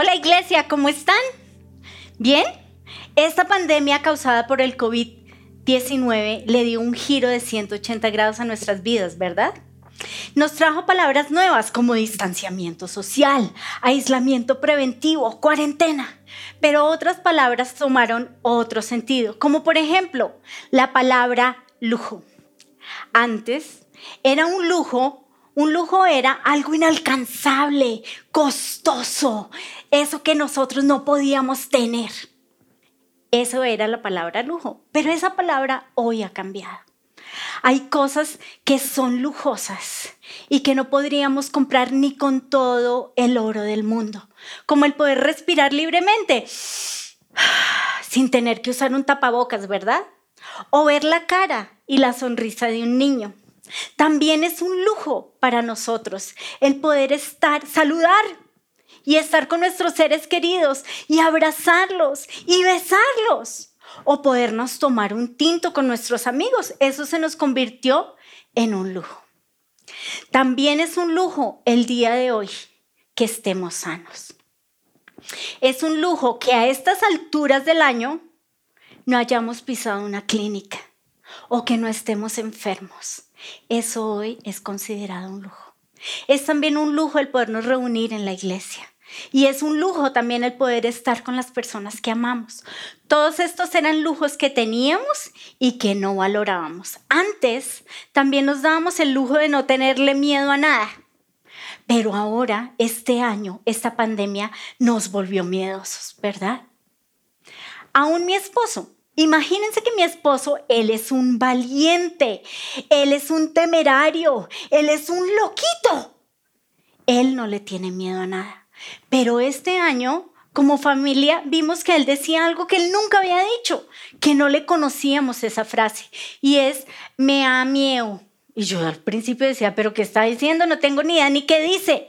Hola iglesia, ¿cómo están? ¿Bien? Esta pandemia causada por el COVID-19 le dio un giro de 180 grados a nuestras vidas, ¿verdad? Nos trajo palabras nuevas como distanciamiento social, aislamiento preventivo, cuarentena, pero otras palabras tomaron otro sentido, como por ejemplo la palabra lujo. Antes era un lujo un lujo era algo inalcanzable, costoso, eso que nosotros no podíamos tener. Eso era la palabra lujo, pero esa palabra hoy ha cambiado. Hay cosas que son lujosas y que no podríamos comprar ni con todo el oro del mundo, como el poder respirar libremente sin tener que usar un tapabocas, ¿verdad? O ver la cara y la sonrisa de un niño. También es un lujo para nosotros el poder estar, saludar y estar con nuestros seres queridos y abrazarlos y besarlos o podernos tomar un tinto con nuestros amigos. Eso se nos convirtió en un lujo. También es un lujo el día de hoy que estemos sanos. Es un lujo que a estas alturas del año no hayamos pisado una clínica o que no estemos enfermos. Eso hoy es considerado un lujo. Es también un lujo el podernos reunir en la iglesia. Y es un lujo también el poder estar con las personas que amamos. Todos estos eran lujos que teníamos y que no valorábamos. Antes también nos dábamos el lujo de no tenerle miedo a nada. Pero ahora, este año, esta pandemia nos volvió miedosos, ¿verdad? Aún mi esposo Imagínense que mi esposo, él es un valiente, él es un temerario, él es un loquito. Él no le tiene miedo a nada. Pero este año, como familia, vimos que él decía algo que él nunca había dicho, que no le conocíamos esa frase, y es, me da miedo. Y yo al principio decía, pero ¿qué está diciendo? No tengo ni idea ni qué dice.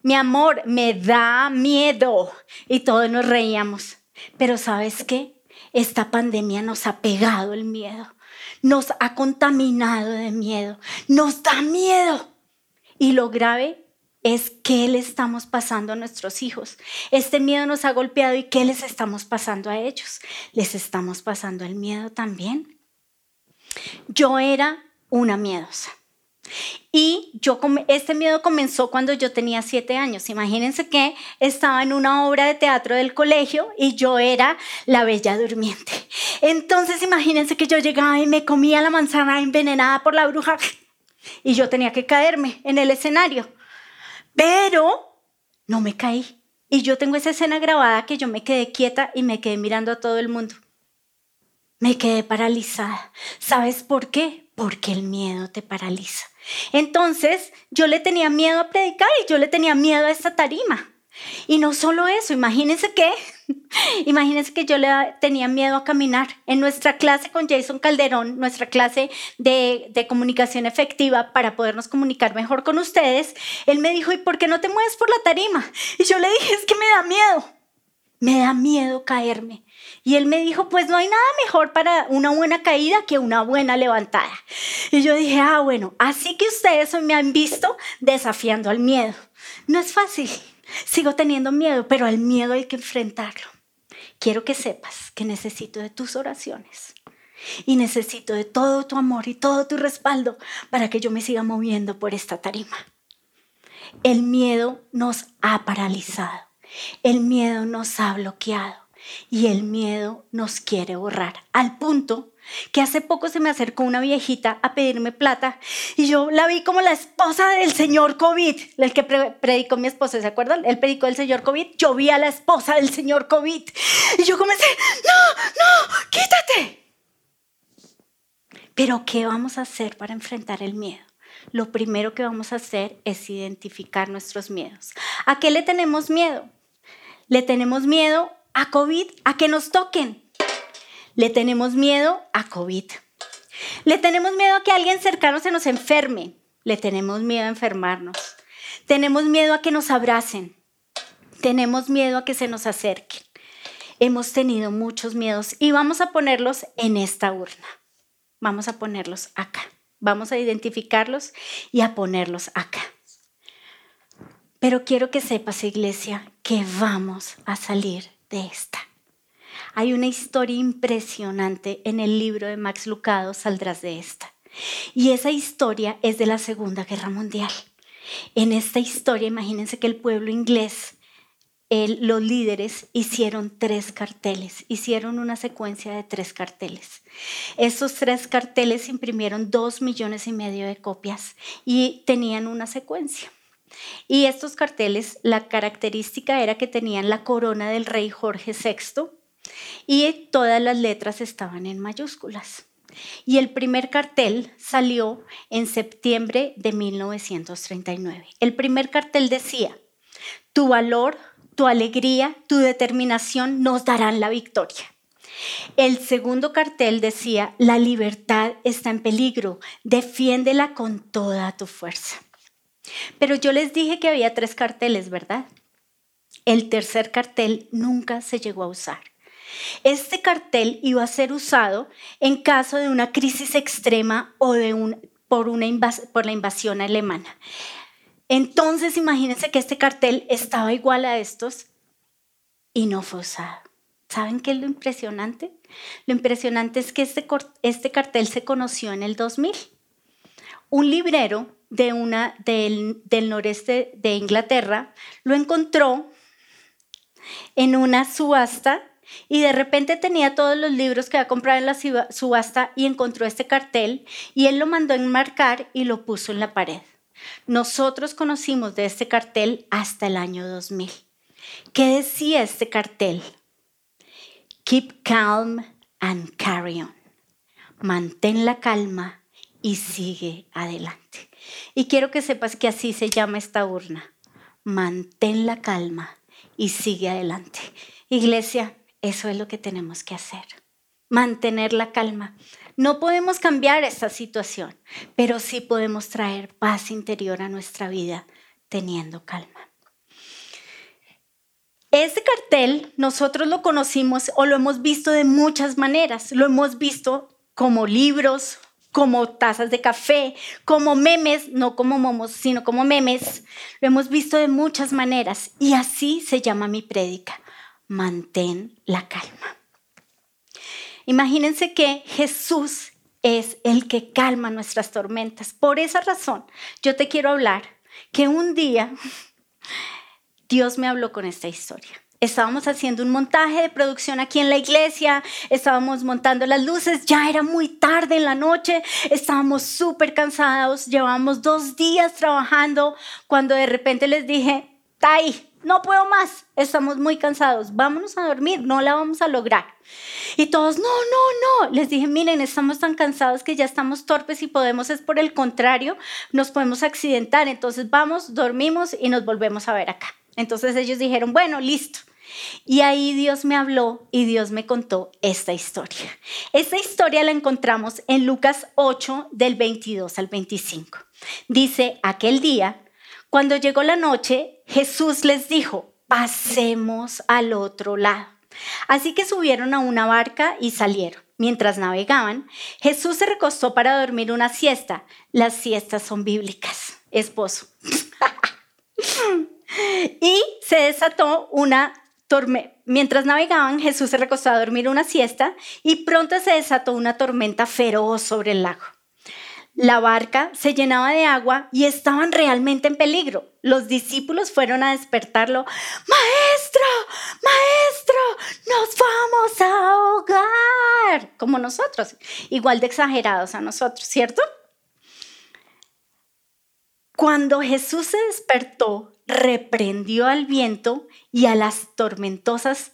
Mi amor, me da miedo. Y todos nos reíamos. Pero ¿sabes qué? Esta pandemia nos ha pegado el miedo, nos ha contaminado de miedo, nos da miedo. Y lo grave es qué le estamos pasando a nuestros hijos. Este miedo nos ha golpeado y qué les estamos pasando a ellos. Les estamos pasando el miedo también. Yo era una miedosa. Y yo, este miedo comenzó cuando yo tenía siete años. Imagínense que estaba en una obra de teatro del colegio y yo era la bella durmiente. Entonces imagínense que yo llegaba y me comía la manzana envenenada por la bruja y yo tenía que caerme en el escenario. Pero no me caí. Y yo tengo esa escena grabada que yo me quedé quieta y me quedé mirando a todo el mundo. Me quedé paralizada. ¿Sabes por qué? Porque el miedo te paraliza. Entonces yo le tenía miedo a predicar y yo le tenía miedo a esta tarima. Y no solo eso, imagínense que, imagínense que yo le tenía miedo a caminar. En nuestra clase con Jason Calderón, nuestra clase de, de, comunicación efectiva para podernos comunicar mejor con ustedes, él me dijo, ¿y por qué no te mueves por la tarima? Y yo le dije, es que me da miedo, me da miedo caerme. Y él me dijo, pues no hay nada mejor para una buena caída que una buena levantada. Y yo dije, ah, bueno, así que ustedes me han visto desafiando al miedo. No es fácil, sigo teniendo miedo, pero al miedo hay que enfrentarlo. Quiero que sepas que necesito de tus oraciones y necesito de todo tu amor y todo tu respaldo para que yo me siga moviendo por esta tarima. El miedo nos ha paralizado, el miedo nos ha bloqueado y el miedo nos quiere borrar. Al punto que hace poco se me acercó una viejita a pedirme plata y yo la vi como la esposa del señor COVID, el que predicó mi esposo, ¿se acuerdan? Él predicó el señor COVID, yo vi a la esposa del señor COVID y yo comencé, no, no, quítate. Pero ¿qué vamos a hacer para enfrentar el miedo? Lo primero que vamos a hacer es identificar nuestros miedos. ¿A qué le tenemos miedo? Le tenemos miedo a COVID, a que nos toquen. Le tenemos miedo a COVID. Le tenemos miedo a que alguien cercano se nos enferme. Le tenemos miedo a enfermarnos. Tenemos miedo a que nos abracen. Tenemos miedo a que se nos acerquen. Hemos tenido muchos miedos y vamos a ponerlos en esta urna. Vamos a ponerlos acá. Vamos a identificarlos y a ponerlos acá. Pero quiero que sepas, iglesia, que vamos a salir de esta. Hay una historia impresionante en el libro de Max Lucado, Saldrás de esta. Y esa historia es de la Segunda Guerra Mundial. En esta historia, imagínense que el pueblo inglés los líderes hicieron tres carteles, hicieron una secuencia de tres carteles. Esos tres carteles imprimieron dos millones y medio de copias y tenían una secuencia. Y estos carteles, la característica era que tenían la corona del rey Jorge VI y todas las letras estaban en mayúsculas. Y el primer cartel salió en septiembre de 1939. El primer cartel decía, tu valor, tu alegría, tu determinación nos darán la victoria. El segundo cartel decía, la libertad está en peligro, defiéndela con toda tu fuerza. Pero yo les dije que había tres carteles, ¿verdad? El tercer cartel nunca se llegó a usar. Este cartel iba a ser usado en caso de una crisis extrema o de un, por, una por la invasión alemana. Entonces imagínense que este cartel estaba igual a estos y no fue usado. ¿Saben qué es lo impresionante? Lo impresionante es que este, este cartel se conoció en el 2000. Un librero de una, del, noreste de Inglaterra lo encontró en una subasta y de repente tenía todos los libros que había comprado en la subasta y encontró este cartel y él lo mandó enmarcar y lo puso en la pared. Nosotros conocimos de este cartel hasta el año 2000. ¿Qué decía este cartel? Keep calm and carry on. Mantén la calma y sigue adelante. Y quiero que sepas que así se llama esta urna. Mantén la calma y sigue adelante. Iglesia, eso es lo que tenemos que hacer. Mantener la calma. No podemos cambiar esta situación, pero sí podemos traer paz interior a nuestra vida teniendo calma. Este cartel nosotros lo conocimos o lo hemos visto de muchas maneras. Lo hemos visto como libros, como tazas de café, como memes, no como momos, sino como memes. Lo hemos visto de muchas maneras y así se llama mi prédica. Mantén la calma. Imagínense que Jesús es el que calma nuestras tormentas. Por esa razón, yo te quiero hablar que un día Dios me habló con esta historia. Estábamos haciendo un montaje de producción aquí en la iglesia, estábamos montando las luces, ya era muy tarde en la noche, estábamos súper cansados, llevábamos dos días trabajando cuando de repente les dije, Tai, no puedo más, estamos muy cansados, vámonos a dormir, no la vamos a lograr. Y todos, no, no, no. Les dije, miren, estamos tan cansados que ya estamos torpes y podemos, es por el contrario, nos podemos accidentar. Entonces vamos, dormimos y nos volvemos a ver acá. Entonces ellos dijeron, bueno, listo. Y ahí Dios me habló y Dios me contó esta historia. Esta historia la encontramos en Lucas 8 del 22 al 25. Dice, aquel día cuando llegó la noche, Jesús les dijo, pasemos al otro lado. Así que subieron a una barca y salieron. Mientras navegaban, Jesús se recostó para dormir una siesta. Las siestas son bíblicas, esposo. y se desató una tormenta. Mientras navegaban, Jesús se recostó a dormir una siesta y pronto se desató una tormenta feroz sobre el lago. La barca se llenaba de agua y estaban realmente en peligro. Los discípulos fueron a despertarlo. Maestro, maestro, nos vamos a ahogar. Como nosotros, igual de exagerados a nosotros, ¿cierto? Cuando Jesús se despertó, reprendió al viento y a las tormentosas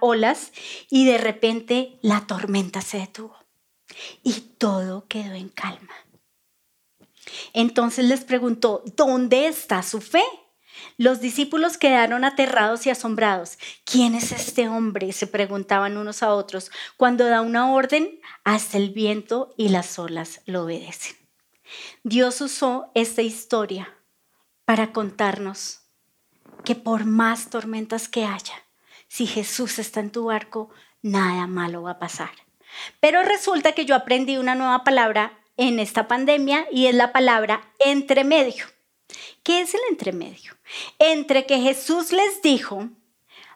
olas y de repente la tormenta se detuvo y todo quedó en calma. Entonces les preguntó, ¿dónde está su fe? Los discípulos quedaron aterrados y asombrados. ¿Quién es este hombre? se preguntaban unos a otros. Cuando da una orden, hasta el viento y las olas lo obedecen. Dios usó esta historia para contarnos que por más tormentas que haya, si Jesús está en tu barco, nada malo va a pasar. Pero resulta que yo aprendí una nueva palabra en esta pandemia y es la palabra entre medio. ¿Qué es el entremedio? Entre que Jesús les dijo,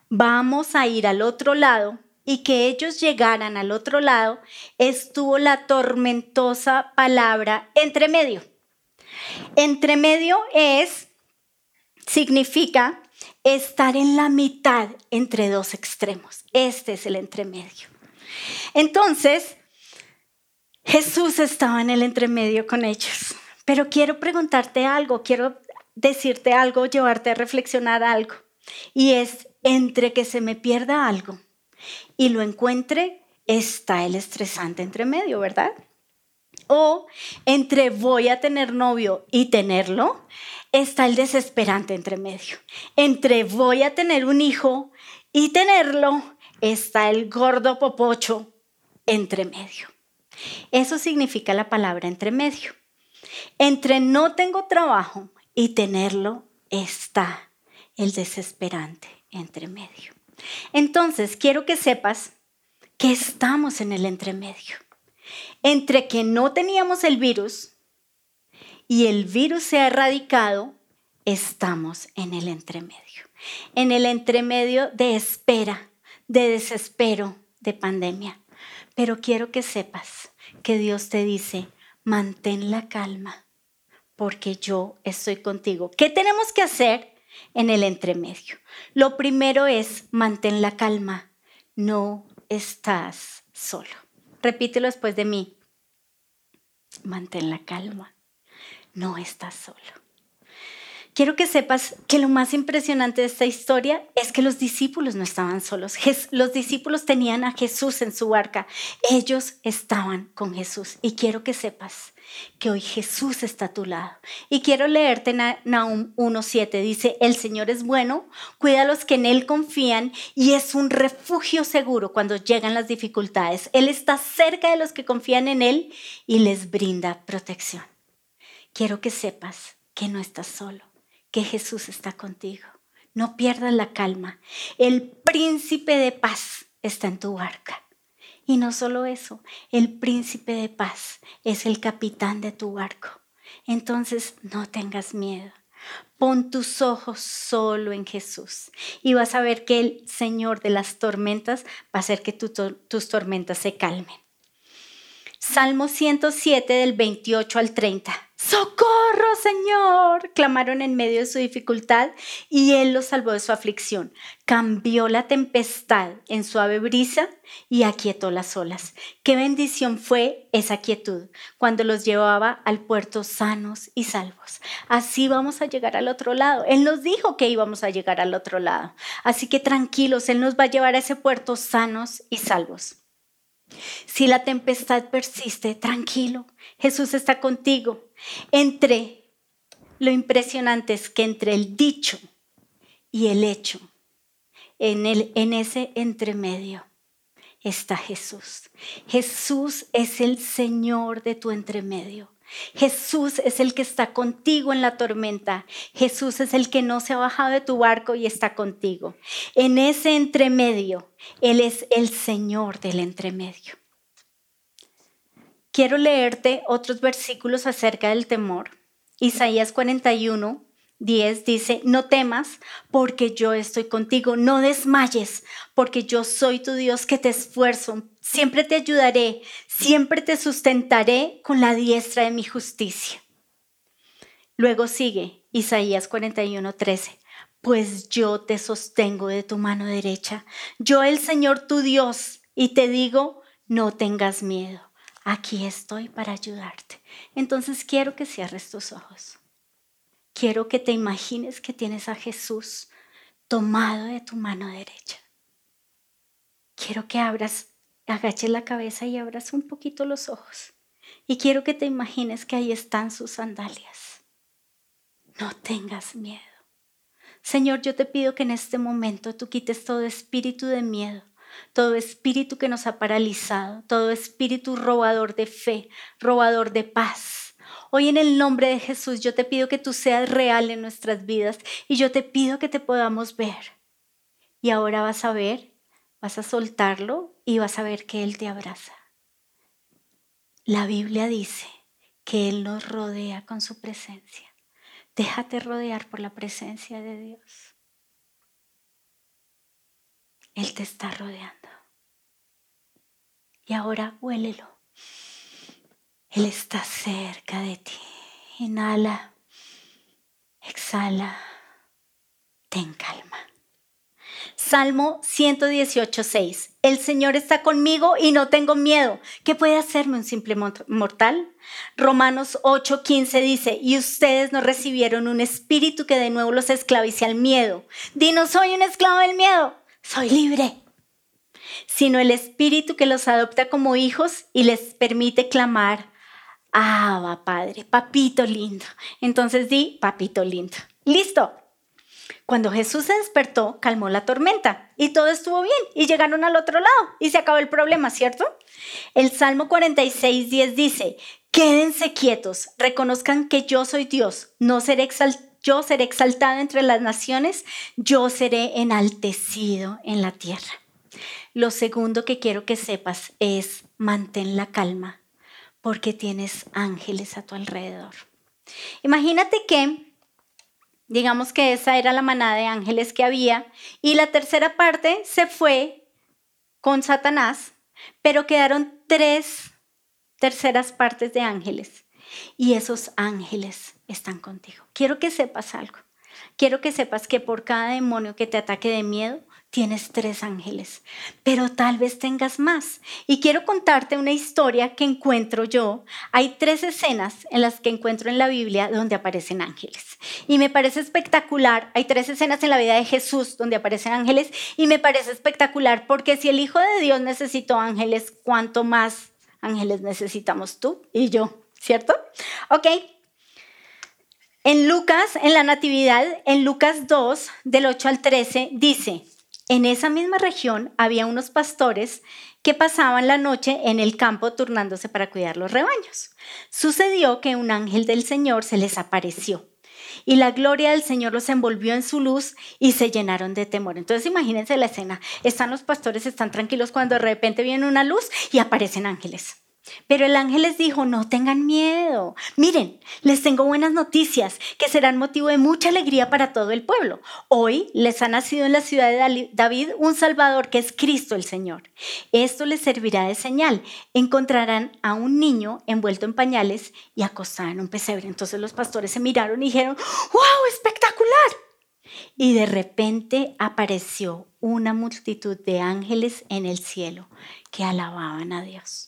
vamos a ir al otro lado, y que ellos llegaran al otro lado, estuvo la tormentosa palabra entre medio. Entre medio es, significa estar en la mitad entre dos extremos. Este es el entremedio. Entonces, Jesús estaba en el entremedio con ellos. Pero quiero preguntarte algo, quiero decirte algo, llevarte a reflexionar algo. Y es entre que se me pierda algo y lo encuentre, está el estresante entre medio, ¿verdad? O entre voy a tener novio y tenerlo, está el desesperante entre medio. Entre voy a tener un hijo y tenerlo, está el gordo popocho entre medio. Eso significa la palabra entre medio. Entre no tengo trabajo y tenerlo está el desesperante entre medio. Entonces, quiero que sepas que estamos en el entremedio. Entre que no teníamos el virus y el virus se ha erradicado, estamos en el entremedio. En el entremedio de espera, de desespero, de pandemia. Pero quiero que sepas que Dios te dice, mantén la calma, porque yo estoy contigo. ¿Qué tenemos que hacer? en el entremedio. Lo primero es mantén la calma. No estás solo. Repítelo después de mí. Mantén la calma. No estás solo. Quiero que sepas que lo más impresionante de esta historia es que los discípulos no estaban solos. Los discípulos tenían a Jesús en su barca. Ellos estaban con Jesús. Y quiero que sepas que hoy Jesús está a tu lado. Y quiero leerte Nahum 1.7. Dice, el Señor es bueno, cuida a los que en Él confían y es un refugio seguro cuando llegan las dificultades. Él está cerca de los que confían en Él y les brinda protección. Quiero que sepas que no estás solo que Jesús está contigo. No pierdas la calma. El príncipe de paz está en tu barca. Y no solo eso, el príncipe de paz es el capitán de tu barco. Entonces no tengas miedo. Pon tus ojos solo en Jesús y vas a ver que el Señor de las tormentas va a hacer que tus tormentas se calmen. Salmo 107 del 28 al 30. ¡Socorro, Señor! clamaron en medio de su dificultad y Él los salvó de su aflicción. Cambió la tempestad en suave brisa y aquietó las olas. Qué bendición fue esa quietud cuando los llevaba al puerto sanos y salvos. Así vamos a llegar al otro lado. Él nos dijo que íbamos a llegar al otro lado. Así que tranquilos, Él nos va a llevar a ese puerto sanos y salvos. Si la tempestad persiste, tranquilo, Jesús está contigo. Entre lo impresionante es que entre el dicho y el hecho, en, el, en ese entremedio, está Jesús. Jesús es el Señor de tu entremedio. Jesús es el que está contigo en la tormenta. Jesús es el que no se ha bajado de tu barco y está contigo. En ese entremedio, Él es el Señor del entremedio. Quiero leerte otros versículos acerca del temor. Isaías 41, 10 dice, no temas porque yo estoy contigo, no desmayes porque yo soy tu Dios que te esfuerzo, siempre te ayudaré, siempre te sustentaré con la diestra de mi justicia. Luego sigue Isaías 41, 13, pues yo te sostengo de tu mano derecha, yo el Señor tu Dios, y te digo, no tengas miedo aquí estoy para ayudarte. Entonces quiero que cierres tus ojos. Quiero que te imagines que tienes a Jesús tomado de tu mano derecha. Quiero que abras, agaches la cabeza y abras un poquito los ojos. Y quiero que te imagines que ahí están sus sandalias. No tengas miedo. Señor, yo te pido que en este momento tú quites todo espíritu de miedo, todo espíritu que nos ha paralizado, todo espíritu robador de fe, robador de paz. Hoy en el nombre de Jesús yo te pido que tú seas real en nuestras vidas y yo te pido que te podamos ver. Y ahora vas a ver, vas a soltarlo y vas a ver que Él te abraza. La Biblia dice que Él nos rodea con su presencia. Déjate rodear por la presencia de Dios. Él te está rodeando. Y ahora huélelo. Él está cerca de ti. Inhala, exhala, ten calma. Salmo 118, 6. El Señor está conmigo y no tengo miedo. ¿Qué puede hacerme un simple mortal? Romanos 8, 15 dice, y ustedes no recibieron un espíritu que de nuevo los esclavice al miedo. Di, no soy un esclavo del miedo, soy libre. Sino el espíritu que los adopta como hijos y les permite clamar, va Padre, papito lindo. Entonces di, papito lindo. Listo. Cuando Jesús se despertó, calmó la tormenta y todo estuvo bien y llegaron al otro lado y se acabó el problema, ¿cierto? El Salmo 46, 10 dice, quédense quietos, reconozcan que yo soy Dios, no yo seré exaltado entre las naciones, yo seré enaltecido en la tierra. Lo segundo que quiero que sepas es mantén la calma porque tienes ángeles a tu alrededor. Imagínate que, digamos que esa era la manada de ángeles que había y la tercera parte se fue con Satanás, pero quedaron tres terceras partes de ángeles y esos ángeles están contigo. Quiero que sepas algo. Quiero que sepas que por cada demonio que te ataque de miedo, tienes tres ángeles, pero tal vez tengas más. Y quiero contarte una historia que encuentro yo. Hay tres escenas en las que encuentro en la Biblia donde aparecen ángeles. Y me parece espectacular. Hay tres escenas en la vida de Jesús donde aparecen ángeles y me parece espectacular porque si el Hijo de Dios necesitó ángeles, ¿cuánto más ángeles necesitamos tú y yo? ¿Cierto? Ok. En Lucas, en la Natividad, en Lucas 2, del 8 al 13, dice, en esa misma región había unos pastores que pasaban la noche en el campo turnándose para cuidar los rebaños. Sucedió que un ángel del Señor se les apareció y la gloria del Señor los envolvió en su luz y se llenaron de temor. Entonces imagínense la escena, están los pastores, están tranquilos cuando de repente viene una luz y aparecen ángeles. Pero el ángel les dijo, no tengan miedo. Miren, les tengo buenas noticias que serán motivo de mucha alegría para todo el pueblo. Hoy les ha nacido en la ciudad de David un Salvador que es Cristo el Señor. Esto les servirá de señal. Encontrarán a un niño envuelto en pañales y acostado en un pesebre. Entonces los pastores se miraron y dijeron, ¡wow! ¡Espectacular! Y de repente apareció una multitud de ángeles en el cielo que alababan a Dios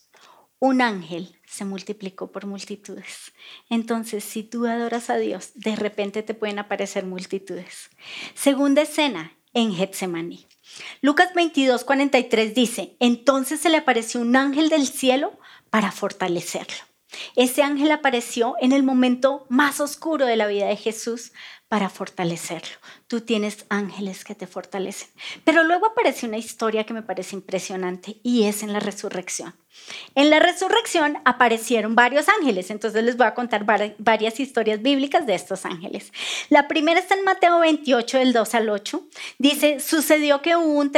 un ángel se multiplicó por multitudes. Entonces, si tú adoras a Dios, de repente te pueden aparecer multitudes. Segunda escena en Getsemaní. Lucas 22, 43 dice, entonces se le apareció un ángel del cielo para fortalecerlo. Ese ángel apareció en el momento más oscuro de la vida de Jesús para fortalecerlo. Tú tienes ángeles que te fortalecen. Pero luego aparece una historia que me parece impresionante y es en la resurrección. En la resurrección aparecieron varios ángeles, entonces les voy a contar varias historias bíblicas de estos ángeles. La primera está en Mateo 28, del 2 al 8. Dice, sucedió que hubo un,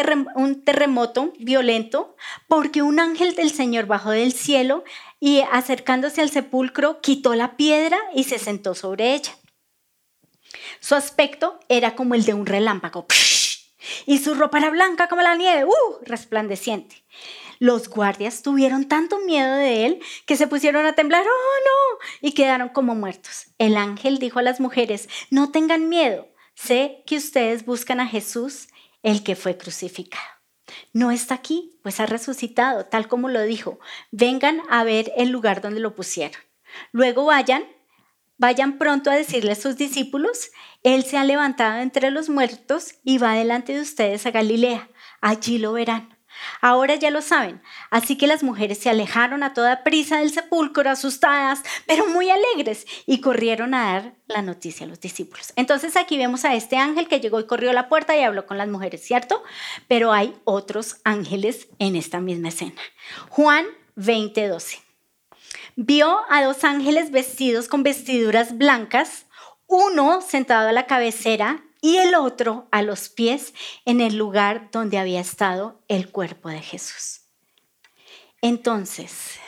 terremoto violento porque un ángel del Señor bajó del cielo y acercándose al sepulcro quitó la piedra y se sentó sobre ella. Su aspecto era como el de un relámpago. Y su ropa era blanca como la nieve, ¡uh! resplandeciente. Los guardias tuvieron tanto miedo de él que se pusieron a temblar, ¡oh no! y quedaron como muertos. El ángel dijo a las mujeres, no tengan miedo, sé que ustedes buscan a Jesús, el que fue crucificado. No está aquí, pues ha resucitado, tal como lo dijo. Vengan a ver el lugar donde lo pusieron. Luego vayan Vayan pronto a decirle a sus discípulos, Él se ha levantado entre los muertos y va delante de ustedes a Galilea. Allí lo verán. Ahora ya lo saben, así que las mujeres se alejaron a toda prisa del sepulcro, asustadas, pero muy alegres, y corrieron a dar la noticia a los discípulos. Entonces aquí vemos a este ángel que llegó y corrió a la puerta y habló con las mujeres, ¿cierto? Pero hay otros ángeles en esta misma escena. Juan 20:12 vio a dos ángeles vestidos con vestiduras blancas, uno sentado a la cabecera y el otro a los pies en el lugar donde había estado el cuerpo de Jesús. Entonces,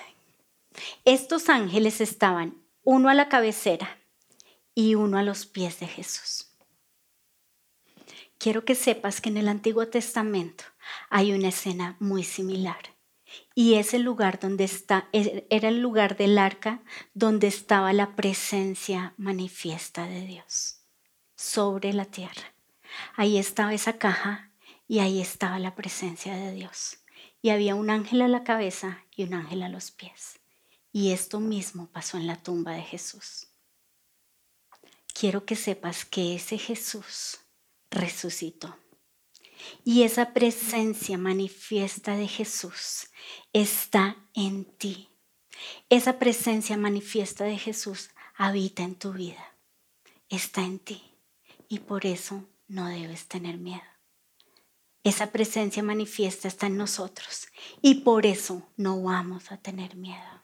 estos ángeles estaban uno a la cabecera y uno a los pies de Jesús. Quiero que sepas que en el Antiguo Testamento hay una escena muy similar. Y es el lugar donde está, er, era el lugar del arca donde estaba la presencia manifiesta de Dios sobre la tierra. Ahí estaba esa caja y ahí estaba la presencia de Dios. Y había un ángel a la cabeza y un ángel a los pies. Y esto mismo pasó en la tumba de Jesús. Quiero que sepas que ese Jesús resucitó. Y esa presencia manifiesta de Jesús está en ti. Esa presencia manifiesta de Jesús habita en tu vida. Está en ti. Y por eso no debes tener miedo. Esa presencia manifiesta está en nosotros y por eso no vamos a tener miedo.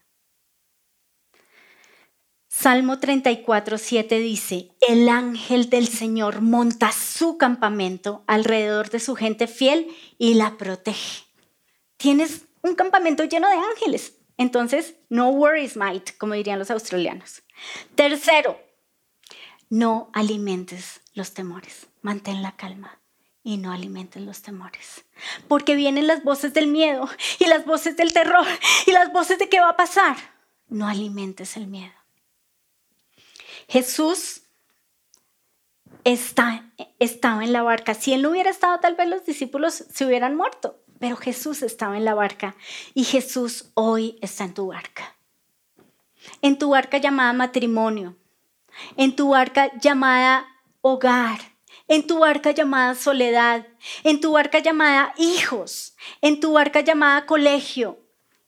Salmo 34, 7 dice, el ángel del Señor monta su campamento alrededor de su gente fiel y la protege. Tienes un campamento lleno de ángeles. Entonces, no worries, mate, como dirían los australianos. Tercero, no alimentes los temores. Mantén la calma y no alimentes los temores. Porque vienen las voces del miedo y las voces del terror y las voces de qué va a pasar. No alimentes el miedo. Jesús está, estaba en la barca. Si él no hubiera estado, tal vez los discípulos se hubieran muerto. Pero Jesús estaba en la barca y Jesús hoy está en tu barca. En tu barca llamada matrimonio, en tu barca llamada hogar, en tu barca llamada soledad, en tu barca llamada hijos, en tu barca llamada colegio.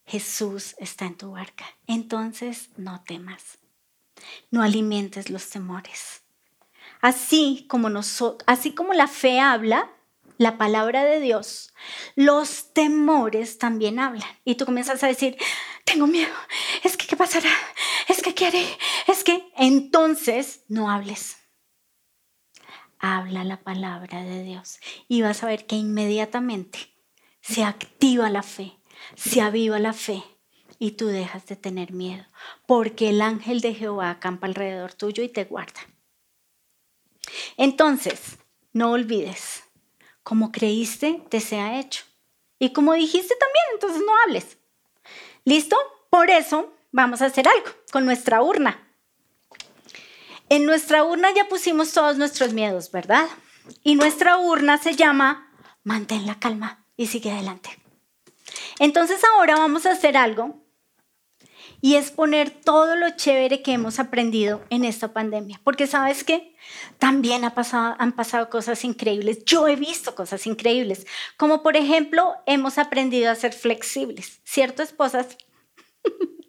Jesús está en tu barca. Entonces no temas no alimentes los temores. Así como, así como la fe habla, la palabra de Dios, los temores también hablan. Y tú comienzas a decir, tengo miedo, es que qué pasará, es que qué haré, es que entonces no hables. Habla la palabra de Dios y vas a ver que inmediatamente se activa la fe, se aviva la fe y tú dejas de tener miedo, porque el ángel de Jehová acampa alrededor tuyo y te guarda. Entonces, no olvides, como creíste, te sea hecho. Y como dijiste también, entonces no hables. ¿Listo? Por eso vamos a hacer algo con nuestra urna. En nuestra urna ya pusimos todos nuestros miedos, ¿verdad? Y nuestra urna se llama Mantén la calma y sigue adelante. Entonces ahora vamos a hacer algo y es poner todo lo chévere que hemos aprendido en esta pandemia. Porque sabes qué? También han pasado cosas increíbles. Yo he visto cosas increíbles, como por ejemplo hemos aprendido a ser flexibles, ¿cierto, esposas?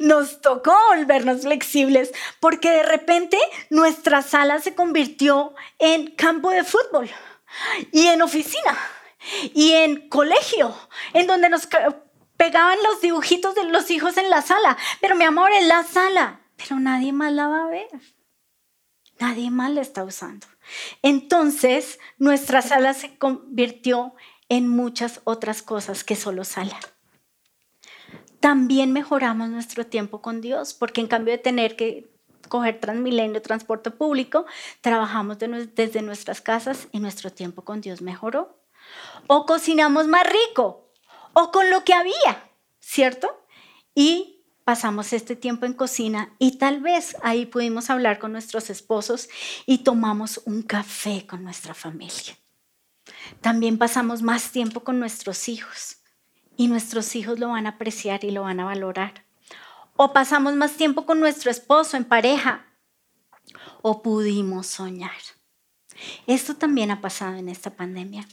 Nos tocó volvernos flexibles porque de repente nuestra sala se convirtió en campo de fútbol y en oficina y en colegio, en donde nos pegaban los dibujitos de los hijos en la sala, pero mi amor, en la sala, pero nadie más la va a ver. Nadie más la está usando. Entonces, nuestra sala se convirtió en muchas otras cosas que solo sala. También mejoramos nuestro tiempo con Dios, porque en cambio de tener que coger Transmilenio, transporte público, trabajamos desde nuestras casas y nuestro tiempo con Dios mejoró. O cocinamos más rico, o con lo que había, ¿cierto? Y pasamos este tiempo en cocina y tal vez ahí pudimos hablar con nuestros esposos y tomamos un café con nuestra familia. También pasamos más tiempo con nuestros hijos y nuestros hijos lo van a apreciar y lo van a valorar. O pasamos más tiempo con nuestro esposo en pareja o pudimos soñar. Esto también ha pasado en esta pandemia.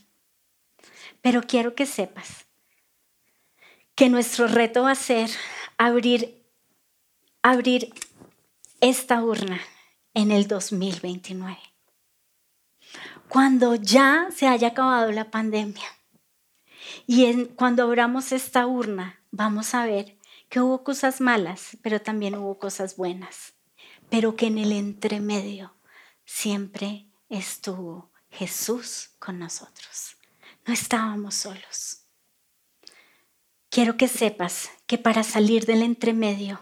Pero quiero que sepas que nuestro reto va a ser abrir, abrir esta urna en el 2029. Cuando ya se haya acabado la pandemia y cuando abramos esta urna, vamos a ver que hubo cosas malas, pero también hubo cosas buenas, pero que en el entremedio siempre estuvo Jesús con nosotros. No estábamos solos. Quiero que sepas que para salir del entremedio,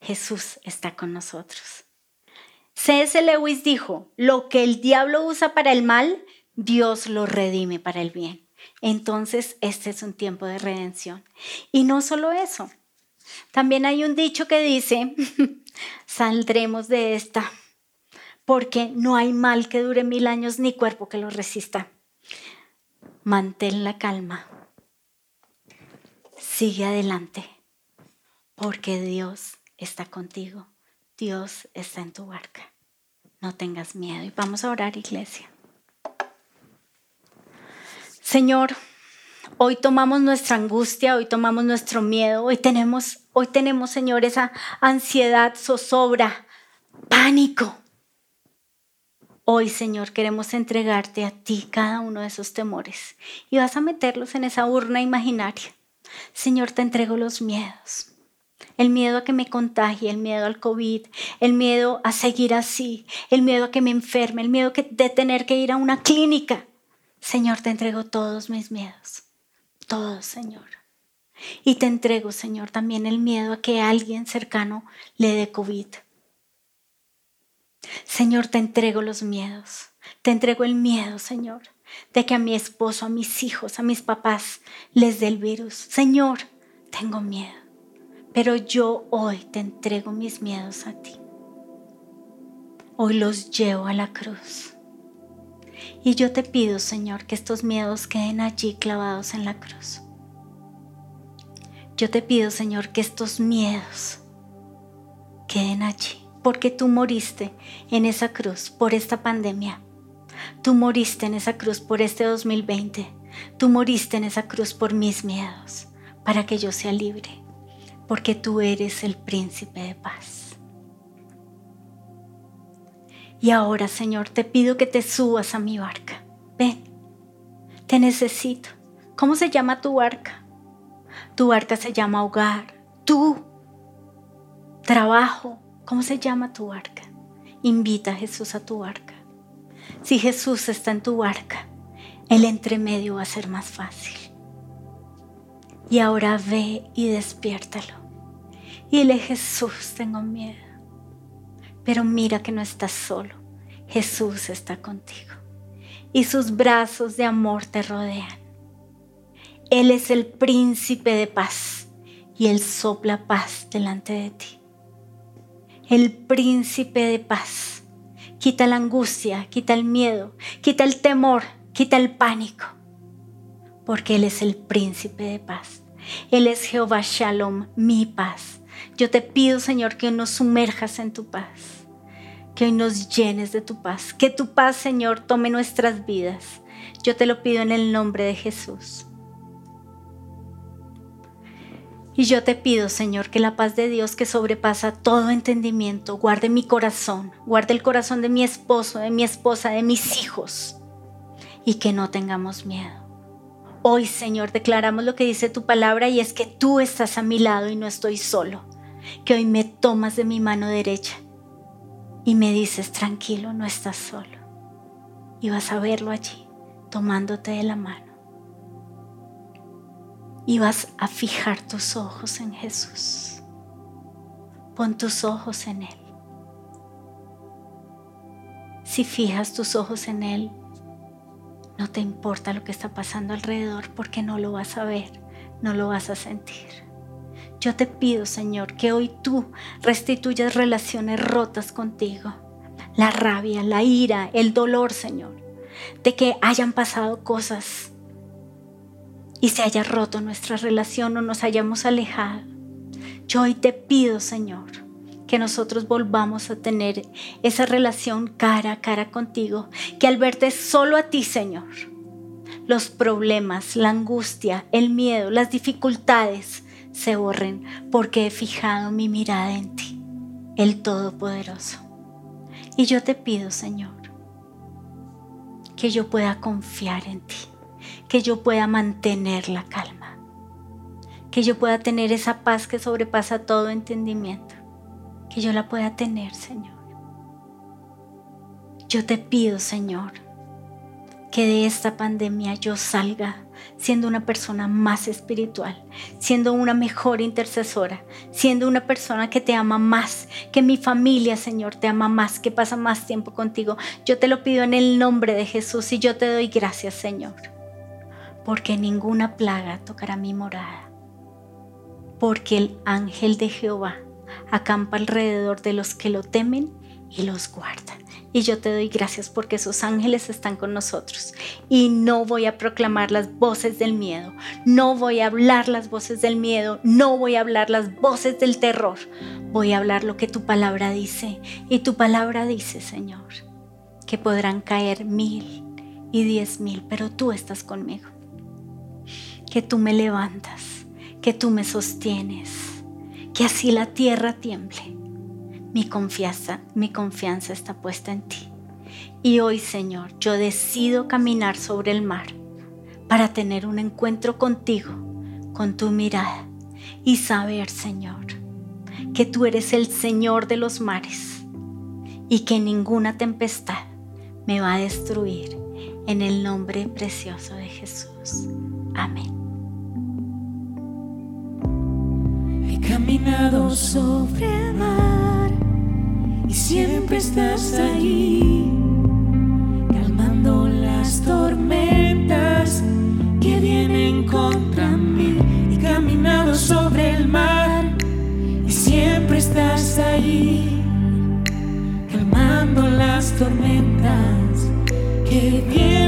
Jesús está con nosotros. C.S. Lewis dijo, lo que el diablo usa para el mal, Dios lo redime para el bien. Entonces, este es un tiempo de redención. Y no solo eso, también hay un dicho que dice, saldremos de esta, porque no hay mal que dure mil años ni cuerpo que lo resista. Mantén la calma. Sigue adelante, porque Dios está contigo. Dios está en tu barca. No tengas miedo. Y vamos a orar, iglesia. Señor, hoy tomamos nuestra angustia, hoy tomamos nuestro miedo, hoy tenemos, hoy tenemos, Señor, esa ansiedad, zozobra, pánico. Hoy, Señor, queremos entregarte a ti cada uno de esos temores y vas a meterlos en esa urna imaginaria. Señor, te entrego los miedos el miedo a que me contagie, el miedo al COVID, el miedo a seguir así, el miedo a que me enferme, el miedo de tener que ir a una clínica. Señor, te entrego todos mis miedos, todos, Señor. Y te entrego, Señor, también el miedo a que alguien cercano le dé COVID. Señor, te entrego los miedos. Te entrego el miedo, Señor, de que a mi esposo, a mis hijos, a mis papás les dé el virus. Señor, tengo miedo pero yo hoy te entrego mis miedos a ti. Hoy los llevo a la cruz. Y yo te pido, Señor, que estos miedos queden allí clavados en la cruz. Yo te pido, Señor, que estos miedos queden allí, porque tú moriste en esa cruz por esta pandemia. Tú moriste en esa cruz por este 2020. Tú moriste en esa cruz por mis miedos, para que yo sea libre porque tú eres el príncipe de paz. Y ahora, Señor, te pido que te subas a mi barca. Ven, te necesito. ¿Cómo se llama tu barca? Tu barca se llama hogar. Tú, trabajo. ¿Cómo se llama tu barca? Invita a Jesús a tu barca. Si Jesús está en tu barca, el entremedio va a ser más fácil. Y ahora ve y despiértalo. Y dile, Jesús, tengo miedo. Pero mira que no estás solo. Jesús está contigo. Y sus brazos de amor te rodean. Él es el príncipe de paz y Él sopla paz delante de ti. El príncipe de paz quita la angustia, quita el miedo, quita el temor, quita el pánico. Porque Él es el príncipe de paz. Él es Jehová Shalom, mi paz. Yo te pido, Señor, que nos sumerjas en tu paz, que hoy nos llenes de tu paz, que tu paz, Señor, tome nuestras vidas. Yo te lo pido en el nombre de Jesús. Y yo te pido, Señor, que la paz de Dios que sobrepasa todo entendimiento guarde mi corazón, guarde el corazón de mi esposo, de mi esposa, de mis hijos, y que no tengamos miedo. Hoy, Señor, declaramos lo que dice tu palabra y es que tú estás a mi lado y no estoy solo. Que hoy me tomas de mi mano derecha y me dices, tranquilo, no estás solo. Y vas a verlo allí, tomándote de la mano. Y vas a fijar tus ojos en Jesús. Pon tus ojos en Él. Si fijas tus ojos en Él, no te importa lo que está pasando alrededor porque no lo vas a ver, no lo vas a sentir. Yo te pido, Señor, que hoy tú restituyas relaciones rotas contigo. La rabia, la ira, el dolor, Señor, de que hayan pasado cosas y se haya roto nuestra relación o nos hayamos alejado. Yo hoy te pido, Señor, que nosotros volvamos a tener esa relación cara a cara contigo, que al verte solo a ti, Señor, los problemas, la angustia, el miedo, las dificultades se borren porque he fijado mi mirada en ti, el Todopoderoso. Y yo te pido, Señor, que yo pueda confiar en ti, que yo pueda mantener la calma, que yo pueda tener esa paz que sobrepasa todo entendimiento que yo la pueda tener, Señor. Yo te pido, Señor, que de esta pandemia yo salga siendo una persona más espiritual, siendo una mejor intercesora, siendo una persona que te ama más, que mi familia, Señor, te ama más, que pasa más tiempo contigo. Yo te lo pido en el nombre de Jesús y yo te doy gracias, Señor, porque ninguna plaga tocará mi morada, porque el ángel de Jehová acampa alrededor de los que lo temen y los guarda. Y yo te doy gracias porque esos ángeles están con nosotros. Y no voy a proclamar las voces del miedo. No voy a hablar las voces del miedo. No voy a hablar las voces del terror. Voy a hablar lo que tu palabra dice. Y tu palabra dice, Señor, que podrán caer mil y diez mil, pero tú estás conmigo. Que tú me levantas, que tú me sostienes, que así la tierra tiemble mi confianza, mi confianza está puesta en ti. Y hoy, Señor, yo decido caminar sobre el mar para tener un encuentro contigo, con tu mirada y saber, Señor, que tú eres el Señor de los mares y que ninguna tempestad me va a destruir en el nombre precioso de Jesús. Amén. He caminado sobre el mar y siempre estás ahí, calmando las tormentas que vienen contra mí. Y caminado sobre el mar y siempre estás ahí, calmando las tormentas que vienen